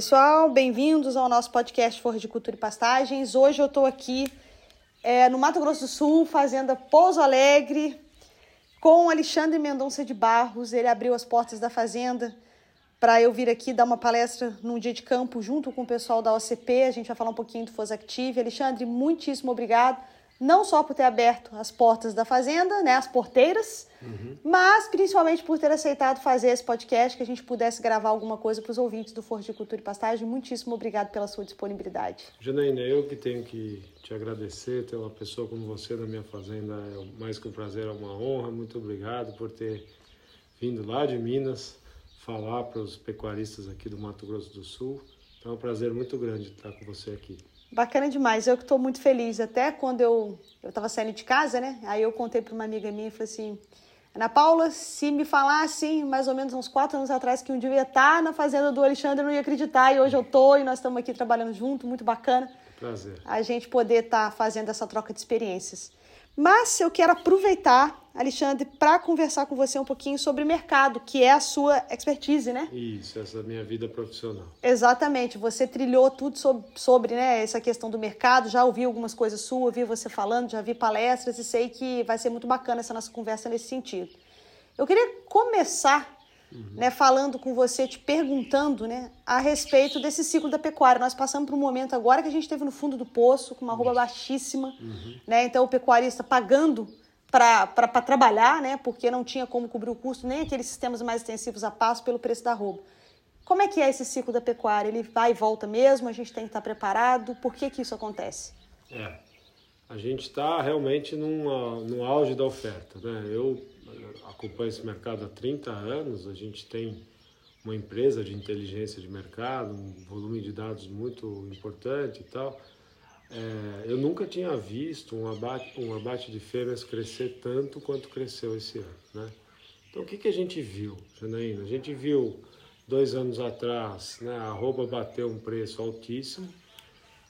Pessoal, bem-vindos ao nosso podcast Forra de Cultura e Pastagens. Hoje eu estou aqui é, no Mato Grosso do Sul, fazenda Pouso Alegre, com Alexandre Mendonça de Barros. Ele abriu as portas da fazenda para eu vir aqui dar uma palestra num dia de campo junto com o pessoal da OCP. A gente vai falar um pouquinho do Fosactive. Alexandre, muitíssimo obrigado não só por ter aberto as portas da fazenda, né, as porteiras, uhum. mas principalmente por ter aceitado fazer esse podcast, que a gente pudesse gravar alguma coisa para os ouvintes do Forte de Cultura e Pastagem. Muitíssimo obrigado pela sua disponibilidade. Janaína, eu que tenho que te agradecer, ter uma pessoa como você na minha fazenda é mais que um prazer, é uma honra. Muito obrigado por ter vindo lá de Minas falar para os pecuaristas aqui do Mato Grosso do Sul. Então é um prazer muito grande estar com você aqui. Bacana demais, eu que estou muito feliz. Até quando eu estava saindo de casa, né? Aí eu contei para uma amiga minha e falei assim: Ana Paula, se me falassem mais ou menos uns quatro anos atrás que um dia eu ia estar tá na fazenda do Alexandre, eu não ia acreditar. E hoje eu tô e nós estamos aqui trabalhando junto, muito bacana. Prazer. A gente poder estar tá fazendo essa troca de experiências. Mas eu quero aproveitar, Alexandre, para conversar com você um pouquinho sobre mercado, que é a sua expertise, né? Isso, essa é a minha vida profissional. Exatamente. Você trilhou tudo sobre, sobre né, essa questão do mercado, já ouvi algumas coisas suas, ouvi você falando, já vi palestras e sei que vai ser muito bacana essa nossa conversa nesse sentido. Eu queria começar uhum. né, falando com você, te perguntando né, a respeito desse ciclo da pecuária. Nós passamos por um momento agora que a gente esteve no fundo do poço, com uma roupa baixíssima, uhum. né, então o pecuarista pagando para trabalhar, né, porque não tinha como cobrir o custo, nem aqueles sistemas mais extensivos a passo pelo preço da roupa. Como é que é esse ciclo da pecuária? Ele vai e volta mesmo? A gente tem que estar preparado? Por que, que isso acontece? É, a gente está realmente numa, no auge da oferta. Né? Eu acompanho esse mercado há 30 anos, a gente tem uma empresa de inteligência de mercado, um volume de dados muito importante e tal. É, eu nunca tinha visto um abate, um abate de fêmeas crescer tanto quanto cresceu esse ano. Né? Então, o que, que a gente viu, Janaína? A gente viu dois anos atrás né, a arroba bateu um preço altíssimo.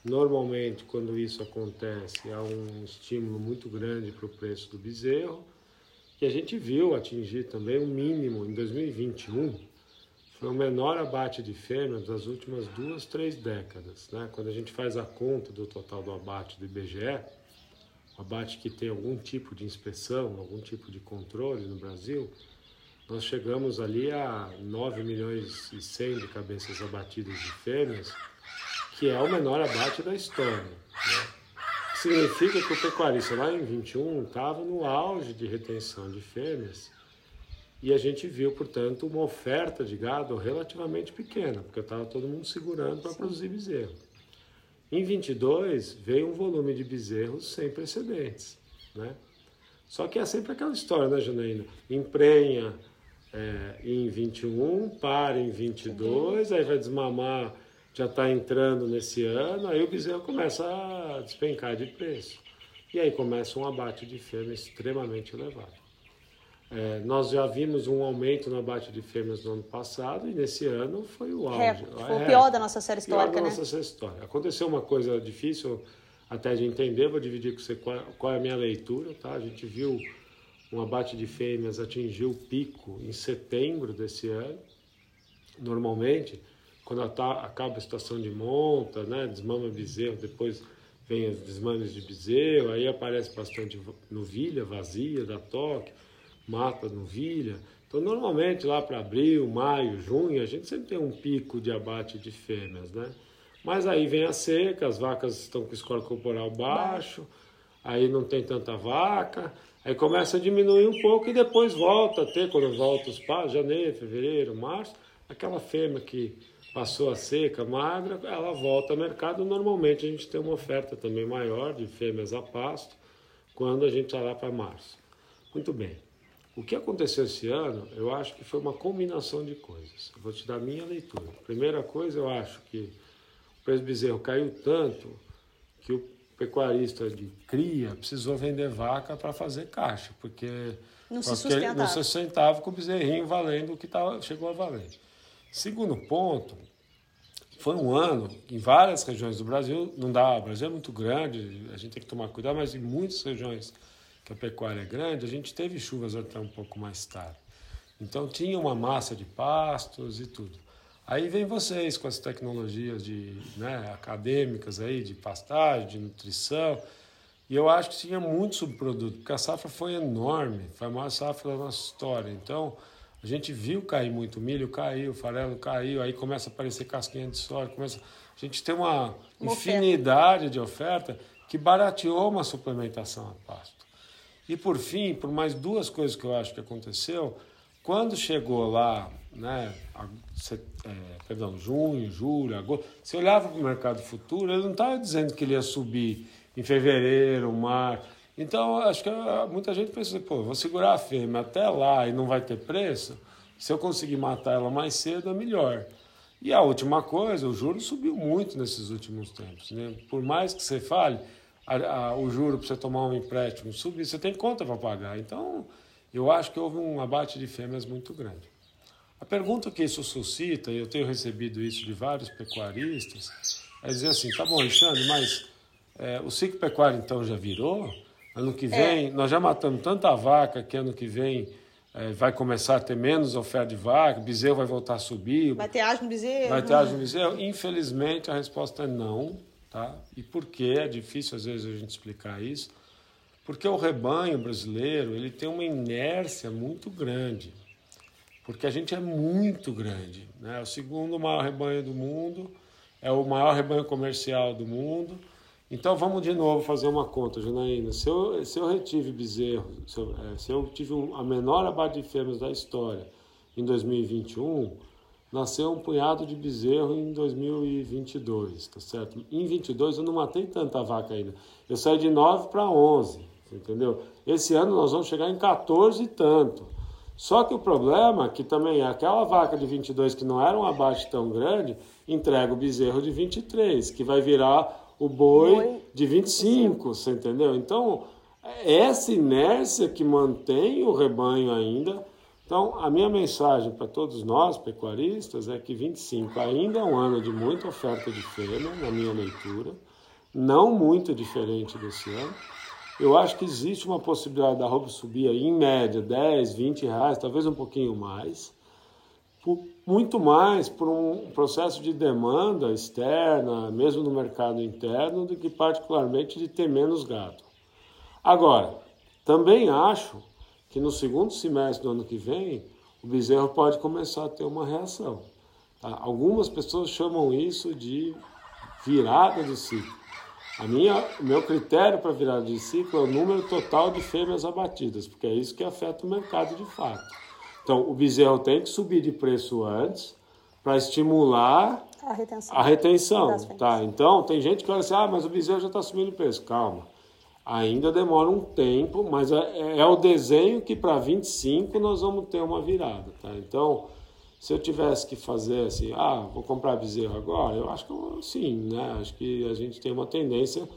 Normalmente, quando isso acontece, há um estímulo muito grande para o preço do bezerro que a gente viu atingir também o um mínimo em 2021, foi o menor abate de fêmeas das últimas duas, três décadas. Né? Quando a gente faz a conta do total do abate do IBGE, o abate que tem algum tipo de inspeção, algum tipo de controle no Brasil, nós chegamos ali a 9 milhões e 100 de cabeças abatidas de fêmeas, que é o menor abate da história. Né? Significa que o pecuarista lá em 21 estava no auge de retenção de fêmeas e a gente viu, portanto, uma oferta de gado relativamente pequena, porque estava todo mundo segurando para produzir bezerro. Em 22 veio um volume de bezerros sem precedentes, né? Só que é sempre aquela história, né, Janaína? Emprenha é, em 21, para em 22, aí vai desmamar já está entrando nesse ano, aí o bezerro começa a despencar de preço. E aí começa um abate de fêmeas extremamente elevado. É, nós já vimos um aumento no abate de fêmeas no ano passado e nesse ano foi o auge. É, foi o pior da nossa série histórica, pior da né? nossa série histórica. Aconteceu uma coisa difícil até de entender, vou dividir com você qual, qual é a minha leitura, tá? A gente viu um abate de fêmeas atingir o pico em setembro desse ano. Normalmente, quando acaba a situação de monta, né, desmama bezerro, depois vem os desmames de bezerro, aí aparece bastante novilha vazia da toque, mata novilha. Então, normalmente lá para abril, maio, junho, a gente sempre tem um pico de abate de fêmeas, né? Mas aí vem a seca, as vacas estão com score corporal baixo, aí não tem tanta vaca, aí começa a diminuir um pouco e depois volta a ter, quando volta os pais, janeiro, fevereiro, março, aquela fêmea que passou a seca, magra, ela volta ao mercado. Normalmente a gente tem uma oferta também maior de fêmeas a pasto quando a gente está lá para março. Muito bem. O que aconteceu esse ano, eu acho que foi uma combinação de coisas. Eu vou te dar a minha leitura. Primeira coisa, eu acho que o preço do bezerro caiu tanto que o pecuarista de cria precisou vender vaca para fazer caixa, porque não se sustentava. não se sustentava com o bezerrinho valendo o que tava, chegou a valer. Segundo ponto, foi um ano em várias regiões do Brasil, não dá, o Brasil é muito grande, a gente tem que tomar cuidado, mas em muitas regiões que a pecuária é grande, a gente teve chuvas até um pouco mais tarde. Então tinha uma massa de pastos e tudo. Aí vem vocês com as tecnologias de, né, acadêmicas aí, de pastagem, de nutrição, e eu acho que tinha muito subproduto, porque a safra foi enorme, foi a maior safra da nossa história. Então, a gente viu cair muito milho, caiu, farelo caiu, aí começa a aparecer casquinha de soja, começa... a gente tem uma, uma infinidade oferta. de oferta que barateou uma suplementação a pasto. E por fim, por mais duas coisas que eu acho que aconteceu, quando chegou lá, né, a, é, perdão, junho, julho, agosto, você olhava para o mercado futuro, ele não estava dizendo que ele ia subir em fevereiro, março então, acho que ah, muita gente pensa, pô, vou segurar a fêmea até lá e não vai ter preço. Se eu conseguir matar ela mais cedo, é melhor. E a última coisa, o juro subiu muito nesses últimos tempos. Né? Por mais que você fale, a, a, o juro para você tomar um empréstimo subir, você tem conta para pagar. Então, eu acho que houve um abate de fêmeas muito grande. A pergunta que isso suscita, e eu tenho recebido isso de vários pecuaristas, é dizer assim, tá bom, Alexandre, mas é, o ciclo pecuário então já virou? Ano que vem, é. nós já matamos tanta vaca que ano que vem é, vai começar a ter menos oferta de vaca, bezerro vai voltar a subir. Vai ter asno bezerro? Vai ter asno bezerro? Infelizmente a resposta é não. Tá? E por quê? É difícil às vezes a gente explicar isso. Porque o rebanho brasileiro ele tem uma inércia muito grande. Porque a gente é muito grande. Né? É o segundo maior rebanho do mundo, é o maior rebanho comercial do mundo então vamos de novo fazer uma conta, Janaína. Se eu, se eu retive bezerro, se eu, é, se eu tive um, a menor abate de fêmeas da história em 2021, nasceu um punhado de bezerro em 2022, tá certo? Em 22 eu não matei tanta vaca ainda. Eu saí de 9 para 11, entendeu? Esse ano nós vamos chegar em 14 e tanto. Só que o problema é que também aquela vaca de 22 que não era um abate tão grande, entrega o bezerro de 23, que vai virar o boi, boi de 25, você entendeu? Então, é essa inércia que mantém o rebanho ainda. Então, a minha mensagem para todos nós, pecuaristas, é que 25 ainda é um ano de muita oferta de fêmea, na minha leitura, não muito diferente desse ano. Eu acho que existe uma possibilidade da roupa subir aí, em média 10, 20 reais, talvez um pouquinho mais muito mais por um processo de demanda externa, mesmo no mercado interno, do que particularmente de ter menos gado. Agora, também acho que no segundo semestre do ano que vem, o bezerro pode começar a ter uma reação. Tá? Algumas pessoas chamam isso de virada de ciclo. A minha, o meu critério para virada de ciclo é o número total de fêmeas abatidas, porque é isso que afeta o mercado de fato. Então, o bezerro tem que subir de preço antes para estimular a retenção. A retenção tá? Então, tem gente que olha assim, ah, mas o bezerro já está subindo de preço. Calma. Ainda demora um tempo, mas é, é o desenho que para 25 nós vamos ter uma virada. Tá? Então, se eu tivesse que fazer assim, ah, vou comprar bezerro agora, eu acho que sim, né? Acho que a gente tem uma tendência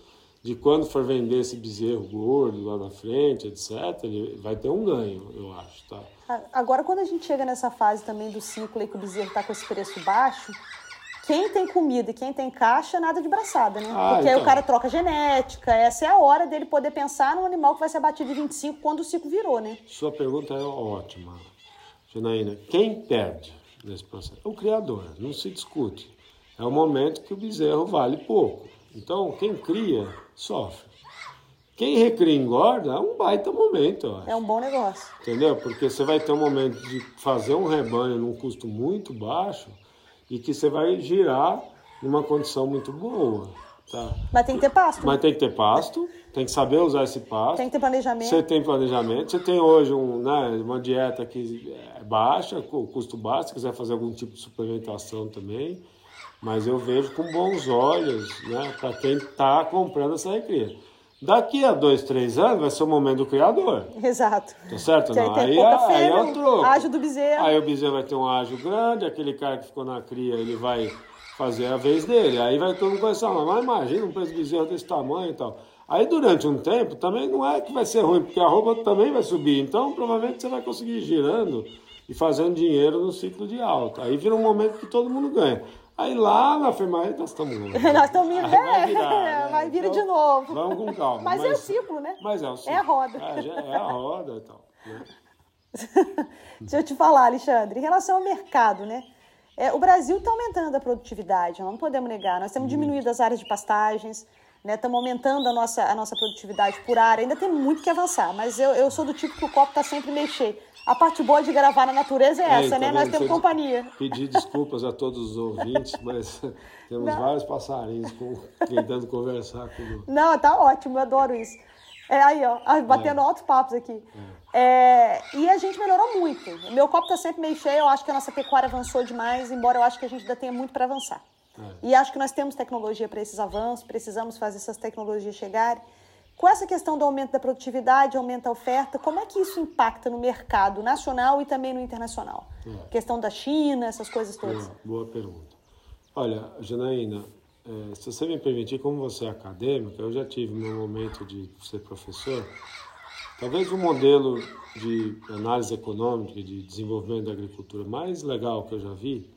de quando for vender esse bezerro gordo lá na frente, etc., ele vai ter um ganho, eu acho, tá? Agora, quando a gente chega nessa fase também do ciclo e que o bezerro está com esse preço baixo, quem tem comida e quem tem caixa, nada de braçada, né? Ah, Porque então. aí o então. cara troca genética, essa é a hora dele poder pensar no animal que vai ser abatido de 25 quando o ciclo virou, né? Sua pergunta é ótima, Janaína. Quem perde nesse processo? O criador, não se discute. É o momento que o bezerro vale pouco. Então, quem cria, sofre. Quem recria engorda é um baita momento, eu acho. É um bom negócio. Entendeu? Porque você vai ter um momento de fazer um rebanho num custo muito baixo e que você vai girar numa condição muito boa. Tá? Mas tem que ter pasto. Mas tem que ter pasto, tem que saber usar esse pasto. Tem que ter planejamento. Você tem planejamento. Você tem hoje um, né, uma dieta que é baixa, o custo baixo, se quiser fazer algum tipo de suplementação também. Mas eu vejo com bons olhos né, para quem está comprando essa recria. Daqui a dois, três anos vai ser o momento do criador. Exato. Tá certo? Que Não. aí Aí, pouca aí é o troco. ágio do bezerro. Aí o bezerro vai ter um ágio grande, aquele cara que ficou na cria, ele vai fazer a vez dele. Aí vai todo mundo começar, mas imagina um preço de bezerro desse tamanho e tal. Aí durante um tempo também não é que vai ser ruim, porque a roupa também vai subir. Então provavelmente você vai conseguir ir girando e fazendo dinheiro no ciclo de alta. Aí vira um momento que todo mundo ganha. Aí lá na FEMAI nós estamos longe. Nós estamos indo, vai é, virar, né? vai vir Então, de novo. Vamos com calma. Mas, é o ciclo, né? Mas é o ciclo. É a roda. É, é a roda e tal. né? Deixa eu te falar, Alexandre, em relação ao mercado, né? É, o Brasil está aumentando a produtividade, não podemos negar. Nós temos diminuído as áreas de pastagens, né? Estamos aumentando a nossa, a nossa produtividade por área. Ainda tem muito que avançar, mas eu, eu sou do tipo que o copo está sempre cheio. A parte boa de gravar na natureza é essa, né? Nós temos companhia. Pedir desculpas a todos os ouvintes, mas temos Não. vários passarinhos com, tentando conversar comigo. Não, tá ótimo, eu adoro isso. É aí, ó, ah, batendo altos papos aqui. É, e a gente melhorou muito. O meu copo tá sempre meio cheio, eu acho que a nossa pecuária avançou demais, embora eu acho que a gente ainda tenha muito para avançar. E acho que nós temos tecnologia para esses avanços, precisamos fazer essas tecnologias chegarem. Com essa questão do aumento da produtividade, aumento da oferta, como é que isso impacta no mercado nacional e também no internacional? Questão da China, essas coisas todas. Boa, boa pergunta. Olha, Janaína, eh, se você me permitir, como você é acadêmica, eu já tive meu momento de ser professor. Talvez o modelo de análise econômica de desenvolvimento da agricultura mais legal que eu já vi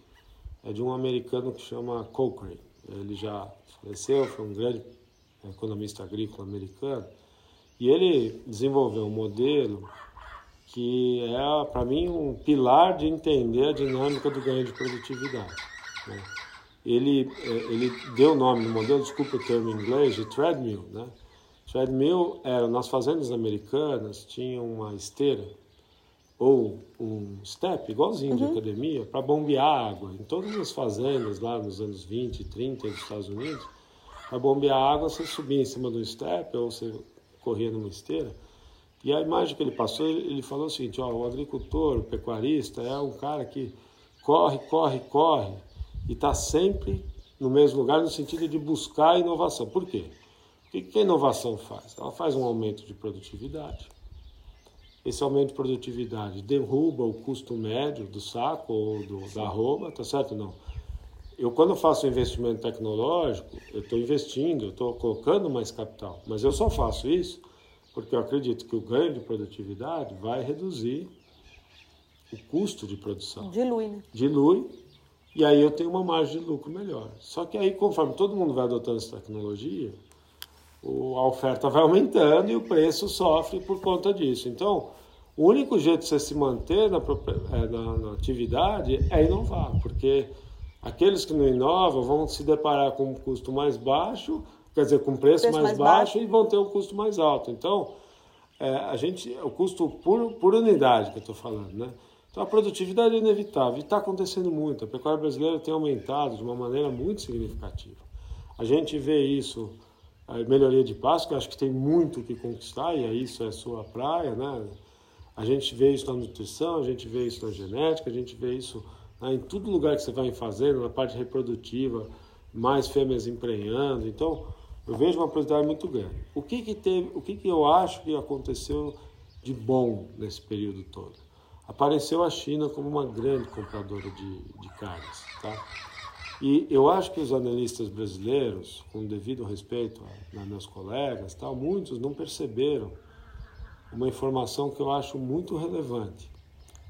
é de um americano que chama Cochrane. Ele já faleceu, foi um grande economista agrícola americano, e ele desenvolveu um modelo que é, para mim, um pilar de entender a dinâmica do ganho de produtividade. né? Ele, eh, ele deu o nome no modelo, desculpa o termo em inglês, de treadmill. Né? Treadmill era, nas fazendas americanas, tinha uma esteira ou um step, igualzinho de academia, para bombear água. Em todas as fazendas, lá nos anos 20, 30 dos Estados Unidos, para bombear água, você subia em cima do step ou você corria numa esteira. E a imagem que ele passou, ele falou o seguinte, ó, o agricultor, o pecuarista é um cara que corre, corre, corre e está sempre no mesmo lugar no sentido de buscar inovação. Por quê? O que que a inovação faz? Ela faz um aumento de produtividade. Esse aumento de produtividade derruba o custo médio do saco ou do, da arroba, tá certo não? Eu, quando eu faço investimento tecnológico, eu estou investindo, eu estou colocando mais capital. Mas eu só faço isso porque eu acredito que o ganho de produtividade vai reduzir o custo de produção. Dilui, né? Dilui, e aí eu tenho uma margem de lucro melhor. Só que aí, conforme todo mundo vai adotando essa tecnologia, o- a oferta vai aumentando e o preço sofre por conta disso. Então, o único jeito de você se manter na, eh, na- na atividade é inovar, porque aqueles que não inovam vão se deparar com um custo mais baixo, quer dizer, com um preço, Preço mais, mais baixo, baixo. e vão ter um custo mais alto. Então, é, a gente, o custo por, por unidade que eu estou falando, né? Então a produtividade é inevitável e está acontecendo muito. A pecuária brasileira tem aumentado de uma maneira muito significativa. A gente vê isso, a melhoria de pasto, que acho que tem muito que conquistar, e aí isso é sua praia, né? A gente vê isso na nutrição, a gente vê isso na genética, a gente vê isso né, em todo lugar que você vai fazendo, na parte reprodutiva, mais fêmeas emprenhando. Então, eu vejo uma produtividade muito grande. O que que teve, o que que eu acho que aconteceu de bom nesse período todo? Apareceu a China como uma grande compradora de, de carnes, tá? E eu acho que os analistas brasileiros, com devido respeito a, a meus colegas, tal, muitos não perceberam uma informação que eu acho muito relevante.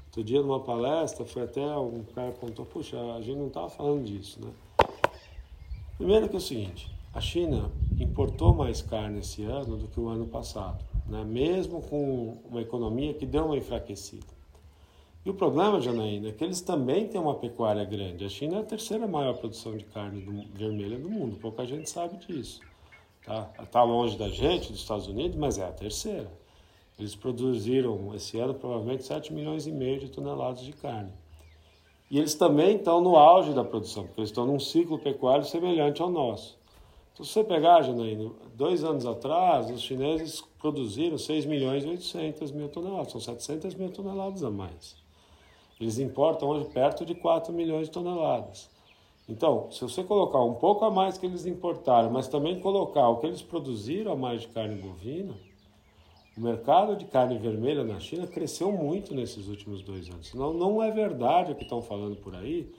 Outro dia, numa palestra, foi até um cara apontou, puxa, a gente não estava falando disso, né? Primeiro que é o seguinte, a China importou mais carne esse ano do que o ano passado, né? mesmo com uma economia que deu uma enfraquecida. E o problema, Janaína, é que eles também têm uma pecuária grande. A China é a terceira maior produção de carne do- vermelha do mundo, pouca gente sabe disso. Tá? Tá longe da gente, dos Estados Unidos, mas é a terceira. Eles produziram esse ano provavelmente 7 milhões e meio de toneladas de carne. E eles também estão no auge da produção, porque eles estão num ciclo pecuário semelhante ao nosso. Então, se você pegar, Janaína, dois anos atrás, os chineses produziram 6 milhões e 800 mil toneladas, são 700 mil toneladas a mais. Eles importam hoje perto de 4 milhões de toneladas. Então, se você colocar um pouco a mais que eles importaram, mas também colocar o que eles produziram a mais de carne bovina, o mercado de carne vermelha na China cresceu muito nesses últimos dois anos. Não, não é verdade o que estão falando por aí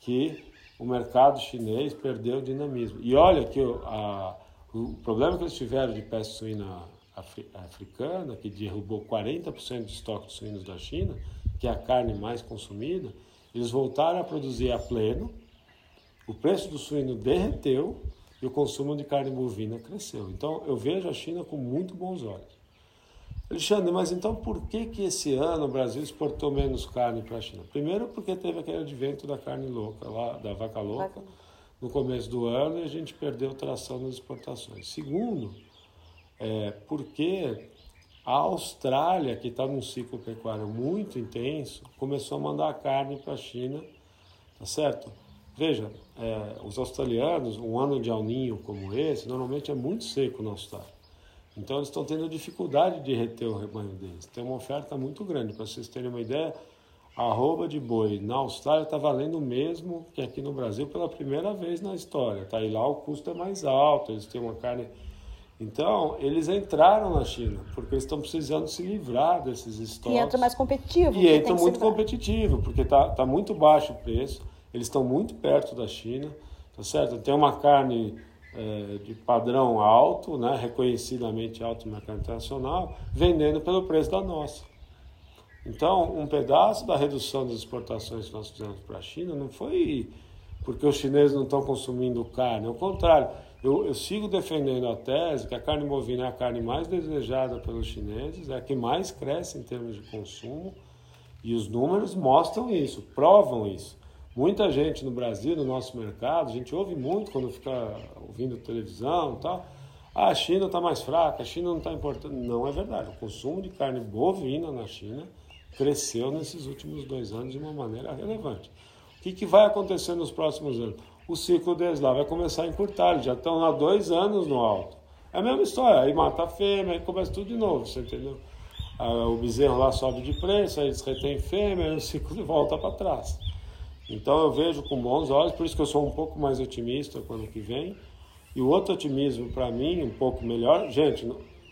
que o mercado chinês perdeu dinamismo. E olha que a, o problema que eles tiveram de peste suína africana, que derrubou 40% do estoque de suínos da China, que é a carne mais consumida, eles voltaram a produzir a pleno, o preço do suíno derreteu e o consumo de carne bovina cresceu. Então eu vejo a China com muito bons olhos. Alexandre, mas então por que que esse ano o Brasil exportou menos carne para a China? Primeiro porque teve aquele advento da carne louca, lá, da vaca louca, no começo do ano e a gente perdeu tração nas exportações. Segundo, é, porque a Austrália, que está num ciclo pecuário muito intenso, começou a mandar carne para a China, tá certo? Veja, é, os australianos, um ano de alninho como esse, normalmente é muito seco na Austrália. Então eles estão tendo dificuldade de reter o rebanho deles. Tem uma oferta muito grande. Para vocês terem uma ideia, a arroba de boi na Austrália está valendo o mesmo que aqui no Brasil pela primeira vez na história. Tá? E lá o custo é mais alto, eles têm uma carne. Então, eles entraram na China, porque eles estão precisando se livrar desses estoques. E entra mais competitivo. E entra muito competitivo, porque está tá muito baixo o preço eles estão muito perto da China, tá certo? Tem uma carne é, de padrão alto, né, reconhecidamente alto no mercado internacional, vendendo pelo preço da nossa. Então, um pedaço da redução das exportações que nós fizemos para a China não foi porque os chineses não estão consumindo carne, ao contrário, eu, eu, sigo defendendo a tese que a carne bovina é a carne mais desejada pelos chineses, é a que mais cresce em termos de consumo, e os números mostram isso, provam isso. Muita gente no Brasil, no nosso mercado, a gente ouve muito quando fica ouvindo televisão e tal. Ah, a China está mais fraca, a China não está importando. Não é verdade. O consumo de carne bovina na China cresceu nesses últimos dois anos de uma maneira relevante. O que, que vai acontecer nos próximos anos? O ciclo deles lá vai começar a encurtar, eles já estão há dois anos no alto. É a mesma história, aí mata a fêmea, aí começa tudo de novo, você entendeu? Ah, o bezerro lá sobe de preço, aí eles retêm fêmea, aí o ciclo volta para trás. Então eu vejo com bons olhos, por isso que eu sou um pouco mais otimista para o ano que vem. E o outro otimismo para mim, um pouco melhor, gente,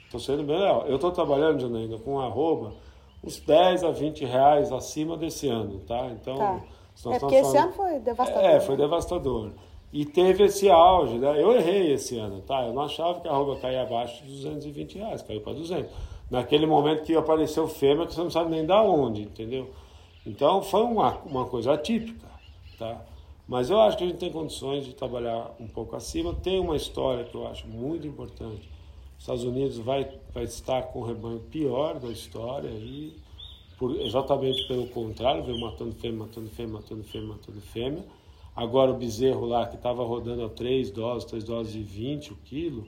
estou sendo bem legal. Eu estou trabalhando, Janaína, com arroba uns 10 a 20 reais acima desse ano, tá? Então, tá. É porque esse ano foi devastador. É, foi né? devastador. E teve esse auge, né? Eu errei esse ano, tá? Eu não achava que a arroba caía abaixo de 220 reais, caiu para 200. Naquele momento que apareceu fêmea, que você não sabe nem da onde, entendeu? Então foi uma, uma coisa atípica. Tá? Mas eu acho que a gente tem condições de trabalhar um pouco acima. Tem uma história que eu acho muito importante. Os Estados Unidos vai, vai estar com o rebanho pior da história e por, exatamente pelo contrário, veio matando fêmea, matando fêmea, matando fêmea, matando fêmea. Agora o bezerro lá, que estava rodando a 3 doses, 3 doses e 20 o quilo,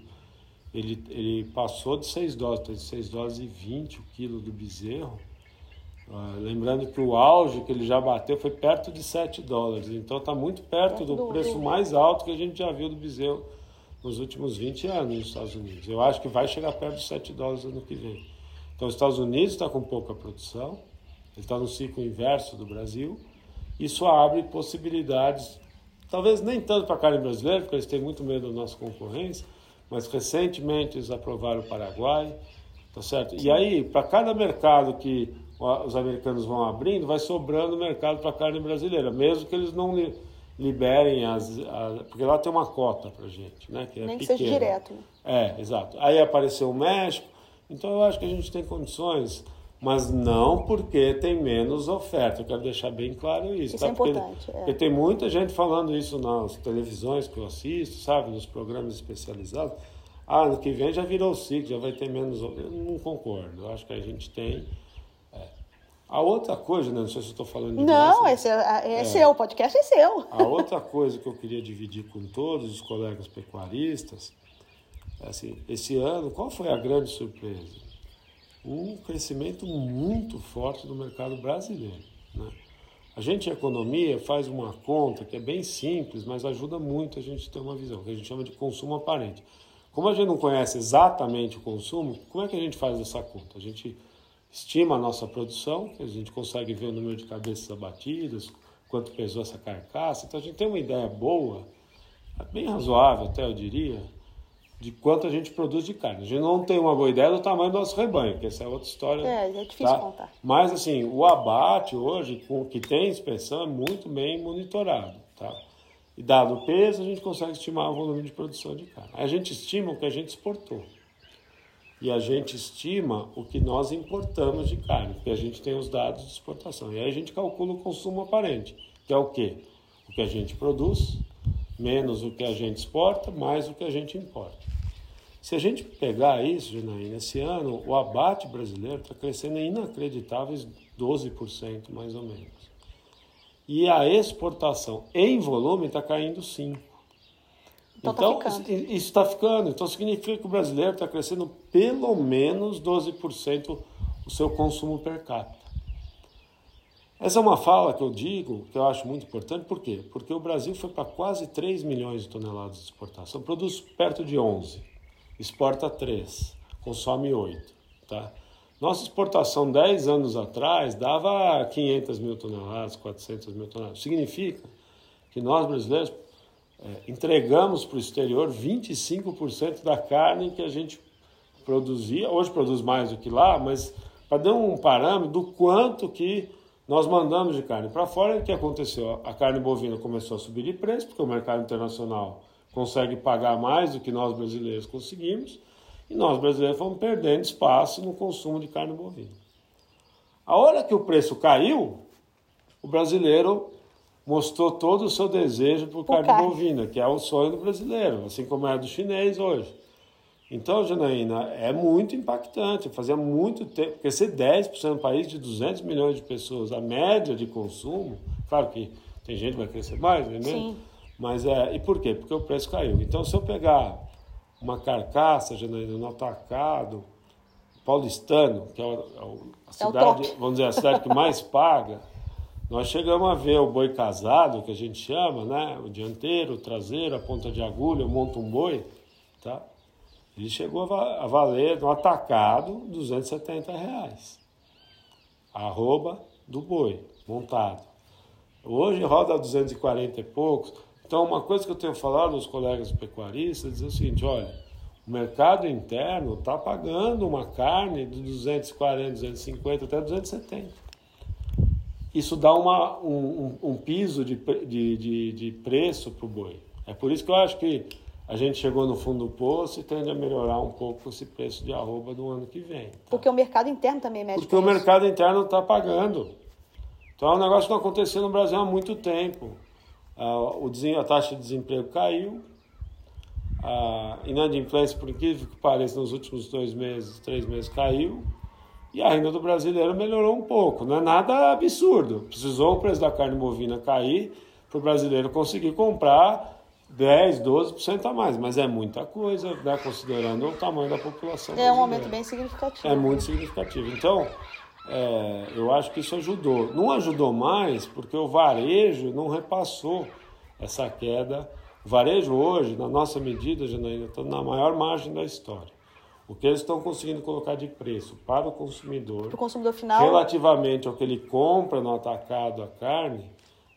ele, ele passou de 6 doses, 6 doses e 20 o quilo do bezerro ah, lembrando que o auge que ele já bateu foi perto de 7 dólares, então está muito perto do preço mais alto que a gente já viu do bezerro nos últimos 20 anos nos Estados Unidos. Eu acho que vai chegar perto de 7 dólares ano que vem. Então, os Estados Unidos está com pouca produção, ele está no ciclo inverso do Brasil, isso abre possibilidades, talvez nem tanto para a carne brasileira, porque eles têm muito medo da nossa concorrência, mas recentemente eles aprovaram o Paraguai, tá certo? E aí, para cada mercado que os americanos vão abrindo, vai sobrando mercado para carne brasileira, mesmo que eles não li, liberem as, as, Porque lá tem uma cota para gente, né? Que é Nem pequena. que seja direto. Né? É, exato. Aí apareceu o México, então eu acho que a gente tem condições, mas não porque tem menos oferta. Eu quero deixar bem claro isso. Isso tá? é importante. Porque, é. porque tem muita gente falando isso nas televisões que eu assisto, sabe? Nos programas especializados. Ah, ano que vem já virou ciclo, já vai ter menos. Eu não concordo. Eu acho que a gente tem a outra coisa, né, não sei se estou falando de Não, esse é, é, é, seu, o podcast é seu. A outra coisa que eu queria dividir com todos os colegas pecuaristas, é assim, esse ano, qual foi a grande surpresa? Um crescimento muito forte do mercado brasileiro. Né? A gente, em economia, faz uma conta que é bem simples, mas ajuda muito a gente ter uma visão, que a gente chama de consumo aparente. Como a gente não conhece exatamente o consumo, como é que a gente faz essa conta? A gente estima a nossa produção, que a gente consegue ver o número de cabeças abatidas, quanto pesou essa carcaça. Então a gente tem uma ideia boa, bem razoável até eu diria, de quanto a gente produz de carne. A gente não tem uma boa ideia do tamanho do nosso rebanho, que essa é outra história. É, é difícil tá? contar. Mas assim, o abate hoje, com que tem inspeção, é muito bem monitorado. Tá? E dado o peso, a gente consegue estimar o volume de produção de carne. A gente estima o que a gente exportou. E a gente estima o que nós importamos de carne, porque a gente tem os dados de exportação. E aí a gente calcula o consumo aparente, que é o quê? O que a gente produz, menos o que a gente exporta, mais o que a gente importa. Se a gente pegar isso, Janaína, esse ano o abate brasileiro está crescendo em inacreditáveis 12%, mais ou menos. E a exportação em volume está caindo 5%. Então, tá Então, isso está ficando. Então, significa que o brasileiro está crescendo pelo menos 12% o seu consumo per capita. Essa é uma fala que eu digo, que eu acho muito importante, por quê? Porque o Brasil foi para quase 3 milhões de toneladas de exportação, produz perto de 11, exporta 3, consome 8. Tá? Nossa exportação 10 anos atrás dava 500 mil toneladas, 400 mil toneladas. Significa que nós brasileiros é, entregamos para o exterior 25% da carne que a gente produzia. Hoje produz mais do que lá, mas para dar um parâmetro do quanto que nós mandamos de carne para fora, o que aconteceu? A carne bovina começou a subir de preço, porque o mercado internacional consegue pagar mais do que nós brasileiros conseguimos, e nós brasileiros fomos perdendo espaço no consumo de carne bovina. A hora que o preço caiu, o brasileiro mostrou todo o seu desejo por, Por carne, carne. bovina, que é o sonho do brasileiro, assim como é do chinês hoje. Então, Janaína, é muito impactante. Fazia muito tempo, porque ser 10% do país de 200 milhões de pessoas, a média de consumo, claro que tem gente que vai crescer mais, né? Sim. Mas é, e por quê? Porque o preço caiu. Então, se eu pegar uma carcaça, Janaína, no atacado, paulistano, que é, é a É cidade, top. vamos dizer, a cidade que mais paga, nós chegamos a ver o boi casado, que a gente chama, né? O dianteiro, o traseiro, a ponta de agulha, eu monto um boi, tá? Ele chegou a valer no atacado 270 reais. Arroba do boi, montado. Hoje roda 240 e poucos. Então, uma coisa que eu tenho falado aos colegas pecuaristas é o seguinte: olha, o mercado interno está pagando uma carne de 240, 250 até 270. Isso dá uma, um, um- um piso de, de, de, de preço para o boi. É por isso que eu acho que a gente chegou no fundo do poço e tende a melhorar um pouco esse preço de arroba do ano que vem. tá? Porque o mercado interno também mexe Porque o mercado interno está pagando. Então é um negócio que não acontecia no Brasil há muito tempo. Ah, o a taxa de desemprego caiu. A inadimplência, por incrível que pareça, nos últimos dois meses, três meses caiu. E a renda do brasileiro melhorou um pouco. Não é nada absurdo. Precisou o preço da carne bovina cair para o brasileiro conseguir comprar 10, 12% a mais. Mas é muita coisa, né, considerando o tamanho da população. É um aumento bem significativo. É muito significativo. Então, é, eu acho que isso ajudou. Não ajudou mais porque o varejo não repassou essa queda. O varejo hoje, na nossa medida, Janaína, está na maior margem da história. O que eles estão conseguindo colocar de preço para o consumidor, o consumidor final, relativamente ao que ele compra no atacado a carne,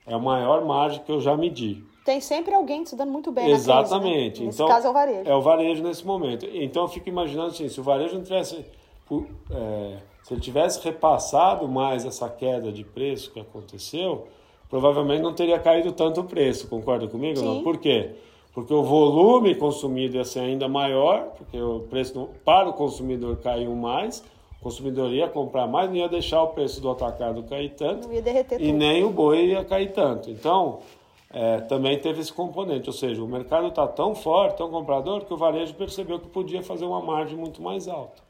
é a maior margem que eu já medi. tem sempre alguém se dando muito bem na Exatamente. crise, né? Nesse então, caso é o varejo. É o varejo nesse momento. Então eu fico imaginando assim, se o varejo não tivesse. é, se ele tivesse repassado mais essa queda de preço que aconteceu, provavelmente não teria caído tanto o preço, concorda comigo? ou Não? Sim. Por quê? Porque o volume consumido ia ser ainda maior, porque o preço para o consumidor caiu mais, o consumidor ia comprar mais, não ia deixar o preço do atacado cair tanto Não ia derreter e tudo. nem o boi ia cair tanto. Então, é, também teve esse componente, ou seja, o mercado está tão forte, tão comprador, que o varejo percebeu que podia fazer uma margem muito mais alta.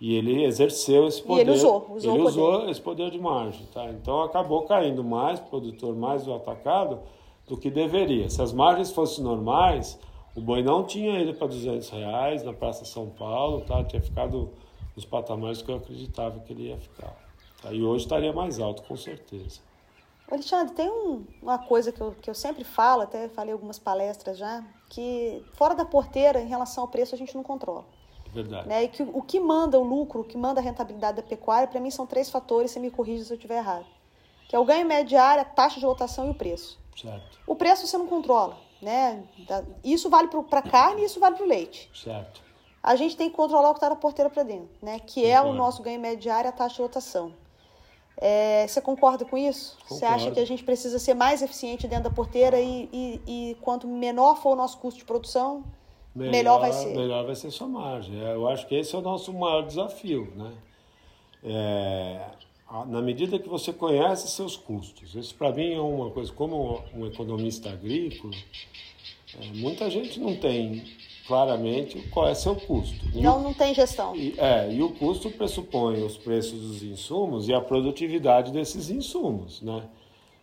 E ele exerceu esse poder. ele usou, usou ele o poder. usou esse poder de margem. Tá? Então acabou caindo mais o produtor, mais o atacado, do que deveria. Se as margens fossem normais, o boi não tinha ido para 200 reais na Praça São Paulo, tá? tinha ficado nos patamares que eu acreditava que ele ia ficar. Tá? E hoje estaria mais alto, com certeza. Alexandre, tem um- uma coisa que eu, que eu sempre falo, até falei algumas palestras já, que fora da porteira, em relação ao preço, a gente não controla. Verdade. Né? E que o que manda o lucro, o que manda a rentabilidade da pecuária, para mim são três fatores, você me corrige se eu estiver errado. que é o ganho médio de área, taxa de lotação e o preço. Certo. O preço você não controla, né? Isso vale para a carne e isso vale para o leite. Certo. A gente tem que controlar o que está na porteira para dentro, né? Que é o nosso ganho médio de área, a taxa de lotação. É, você concorda com isso? Concordo. Você acha que a gente precisa ser mais eficiente dentro da porteira e, e, e quanto menor for o nosso custo de produção, melhor, melhor, vai ser? Melhor vai ser sua margem. É, eu acho que esse é o nosso maior desafio, né? É, na medida que você conhece seus custos. Isso para mim é uma coisa, como um economista agrícola, é, muita gente não tem claramente qual é seu custo. Não, não tem gestão. E, é, e o custo pressupõe os preços dos insumos e a produtividade desses insumos, né?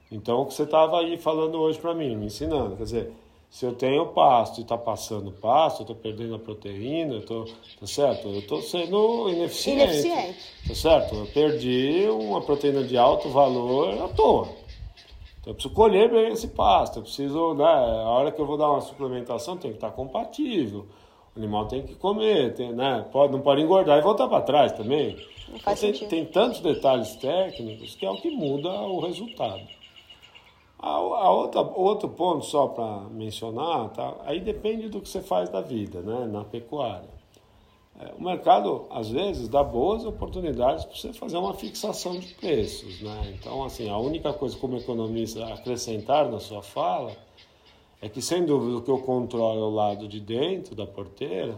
Então, o que você estava aí falando hoje para mim, me ensinando, quer dizer, se eu tenho pasto e está passando pasto, eu estou perdendo a proteína, eu tô, tá certo? Eu estou sendo ineficiente. Ineficiente. Tá certo? Eu perdi uma proteína de alto valor à toa. Então eu preciso colher bem esse pasto, eu preciso, né, a hora que eu vou dar uma suplementação tem que estar compatível. O animal tem que comer, tem, né, pode, não pode engordar e voltar para trás também. Não faz então, tem, tem tantos detalhes técnicos que é o que muda o resultado. A, a outra, outro ponto, só para mencionar, tá? aí depende do que você faz da vida né? na pecuária. É, o mercado, às vezes, dá boas oportunidades para você fazer uma fixação de preços. Né? Então, assim, a única coisa como economista acrescentar na sua fala é que, sem dúvida, o que eu controlo é o lado de dentro da porteira,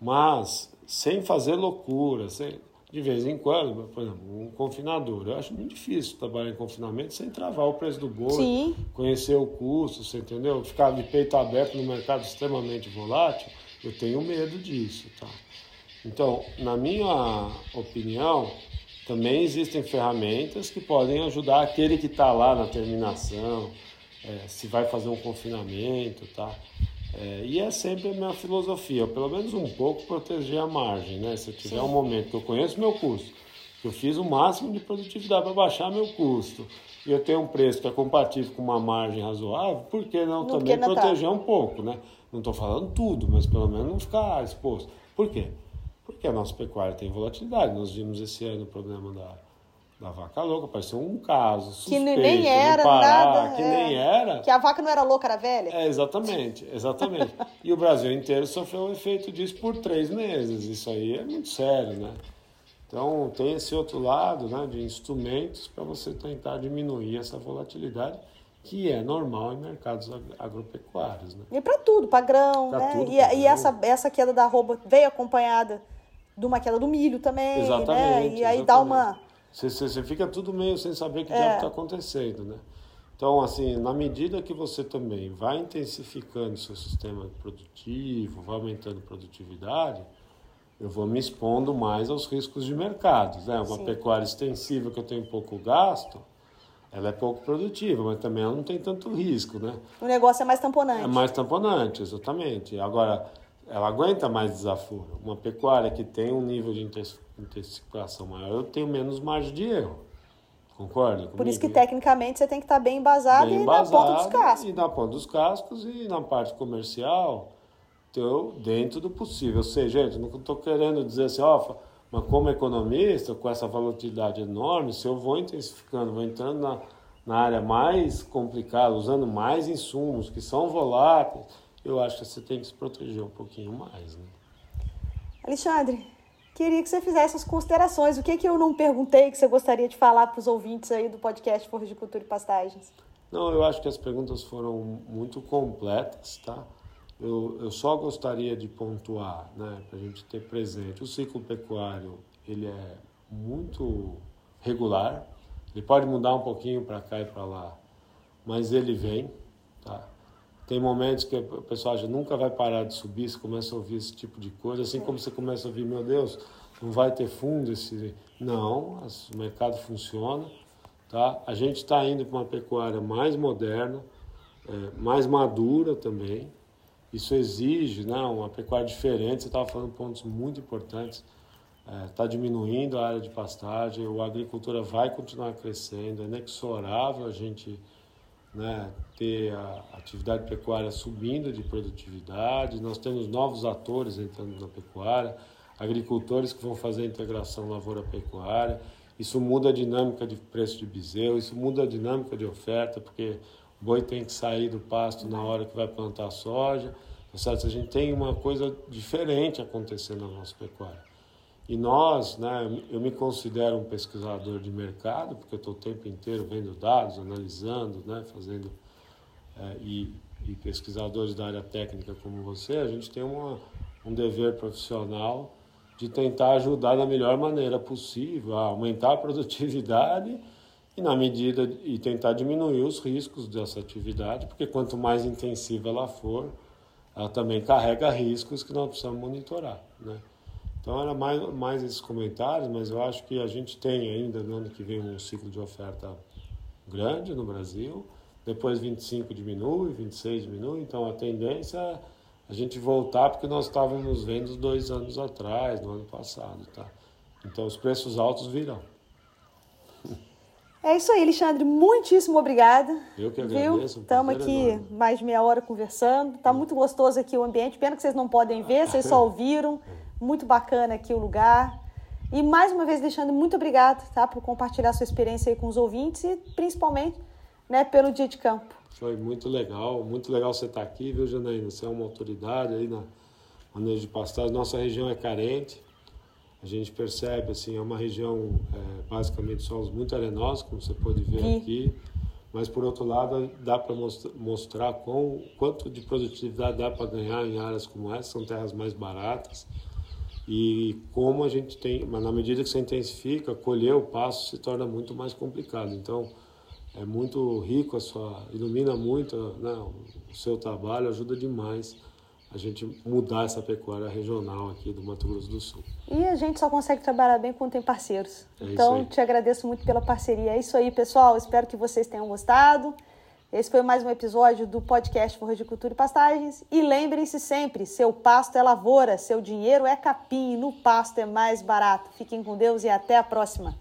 mas sem fazer loucura, sem, de vez em quando, por exemplo, um confinador. Eu acho muito difícil trabalhar em confinamento sem travar o preço do boi, Sim. conhecer o custo, você entendeu? Ficar de peito aberto no mercado extremamente volátil, eu tenho medo disso, tá? Então, na minha opinião, também existem ferramentas que podem ajudar aquele que está lá na terminação, é, se vai fazer um confinamento, tá? É, e é sempre a minha filosofia, pelo menos um pouco proteger a margem, né? Se eu tiver Sim. um momento que eu conheço meu custo, que eu fiz o máximo de produtividade para baixar meu custo, e eu tenho um preço que é compatível com uma margem razoável, por que não, não também tá. proteger tá. um pouco, né? Não estou falando tudo, mas pelo menos não ficar exposto. Por quê? Porque a nossa pecuária tem volatilidade. Nós vimos esse ano o problema da, da vaca louca, apareceu um caso suspeito, que nem era Pará, nada, que é, nem era. Que a vaca não era louca, era velha. É, exatamente, exatamente. e o Brasil inteiro sofreu o efeito disso por três meses. Isso aí é muito sério, né? Então tem esse outro lado, né, de instrumentos para você tentar diminuir essa volatilidade que é normal em mercados agropecuários, né? E para tudo, para grão, pra né? Tudo, e, e essa essa queda da arroba veio acompanhada de uma queda do milho também, exatamente, né? E aí exatamente. dá uma você, você, fica tudo meio sem saber o que é. está acontecendo, né? Então, assim, na medida que você também vai intensificando seu sistema produtivo, vai aumentando a produtividade, eu vou me expondo mais aos riscos de mercados, né? Uma Sim. pecuária extensiva que eu tenho pouco gasto, ela é pouco produtiva, mas também ela não tem tanto risco, né? O negócio é mais tamponante. É mais tamponante, exatamente. Agora, ela aguenta mais desafio. Uma pecuária que tem um nível de intensificação maior, eu tenho menos margem de erro. Concorda? Comigo? Por isso que tecnicamente você tem que estar bem embasado, bem embasado e na ponta dos cascos. E na ponta dos cascos e na parte comercial, então, dentro do possível. Ou seja, gente, não estou querendo dizer assim, ó, mas como economista, com essa volatilidade enorme, se eu vou intensificando, vou entrando na, na área mais complicada, usando mais insumos que são voláteis, eu acho que você tem que se proteger um pouquinho mais. Né? Alexandre, queria que você fizesse as considerações. O que, que eu não perguntei que você gostaria de falar para os ouvintes aí do podcast Forra de Cultura e Pastagens? Não, eu acho que as perguntas foram muito completas, tá? Eu, eu só gostaria de pontuar, né, para a gente ter presente, o ciclo pecuário, ele é muito regular, ele pode mudar um pouquinho para cá e para lá, mas ele vem, tá? Tem momentos que o pessoal já nunca vai parar de subir, você começa a ouvir esse tipo de coisa, assim como você começa a ouvir, meu Deus, não vai ter fundo esse. Não, o mercado funciona. Tá? A gente está indo para uma pecuária mais moderna, é, mais madura também. Isso exige né, uma pecuária diferente. Você estava falando pontos muito importantes. Está é, diminuindo a área de pastagem, a agricultura vai continuar crescendo, é inexorável a gente né, ter a atividade pecuária subindo de produtividade, nós temos novos atores entrando na pecuária, agricultores que vão fazer a integração lavoura-pecuária. Isso muda a dinâmica de preço de bezerro, isso muda a dinâmica de oferta, porque o boi tem que sair do pasto na hora que vai plantar soja. Tá certo? A gente tem uma coisa diferente acontecendo na nossa pecuária. E nós, né, eu me considero um pesquisador de mercado, porque eu estou o tempo inteiro vendo dados, analisando, né, fazendo. É, e, e pesquisadores da área técnica como você, a gente tem uma, um dever profissional de tentar ajudar da melhor maneira possível a aumentar a produtividade e na medida e tentar diminuir os riscos dessa atividade, porque quanto mais intensiva ela for, ela também carrega riscos que nós precisamos monitorar, né? Então era mais, mais esses comentários, mas eu acho que a gente tem ainda no ano que vem um ciclo de oferta grande no Brasil, depois 25 diminui, 26 diminui, então a tendência é a gente voltar porque nós estávamos vendo dois anos atrás, no ano passado, tá? Então os preços altos virão. É isso aí, Alexandre. Muitíssimo obrigada. Eu que agradeço. Estamos aqui enorme. mais de meia hora conversando. Está muito gostoso aqui o ambiente. Pena que vocês não podem ver, vocês só ouviram. Muito bacana aqui o lugar. E mais uma vez, Alexandre, muito obrigado tá, por compartilhar sua experiência aí com os ouvintes e principalmente né, pelo dia de campo. Foi muito legal, muito legal você estar aqui, viu, Janaína? Você é uma autoridade aí na manejo de pastagem. Nossa região é carente, a gente percebe, assim, é uma região é, basicamente solos muito arenosos, como você pode ver Sim. aqui. Mas, por outro lado, dá para mostrar com, quanto de produtividade dá para ganhar em áreas como essa, são terras mais baratas. E como a gente tem, mas na medida que você intensifica, colher o passo se torna muito mais complicado. Então, é muito rico a sua, ilumina muito né, o seu trabalho, ajuda demais a gente mudar essa pecuária regional aqui do Mato Grosso do Sul. E a gente só consegue trabalhar bem quando tem parceiros. É então, te agradeço muito pela parceria. É isso aí, pessoal. Espero que vocês tenham gostado. Esse foi mais um episódio do podcast Forra de Cultura e Pastagens. E lembrem-se sempre, seu pasto é lavoura, seu dinheiro é capim, no pasto é mais barato. Fiquem com Deus e até a próxima.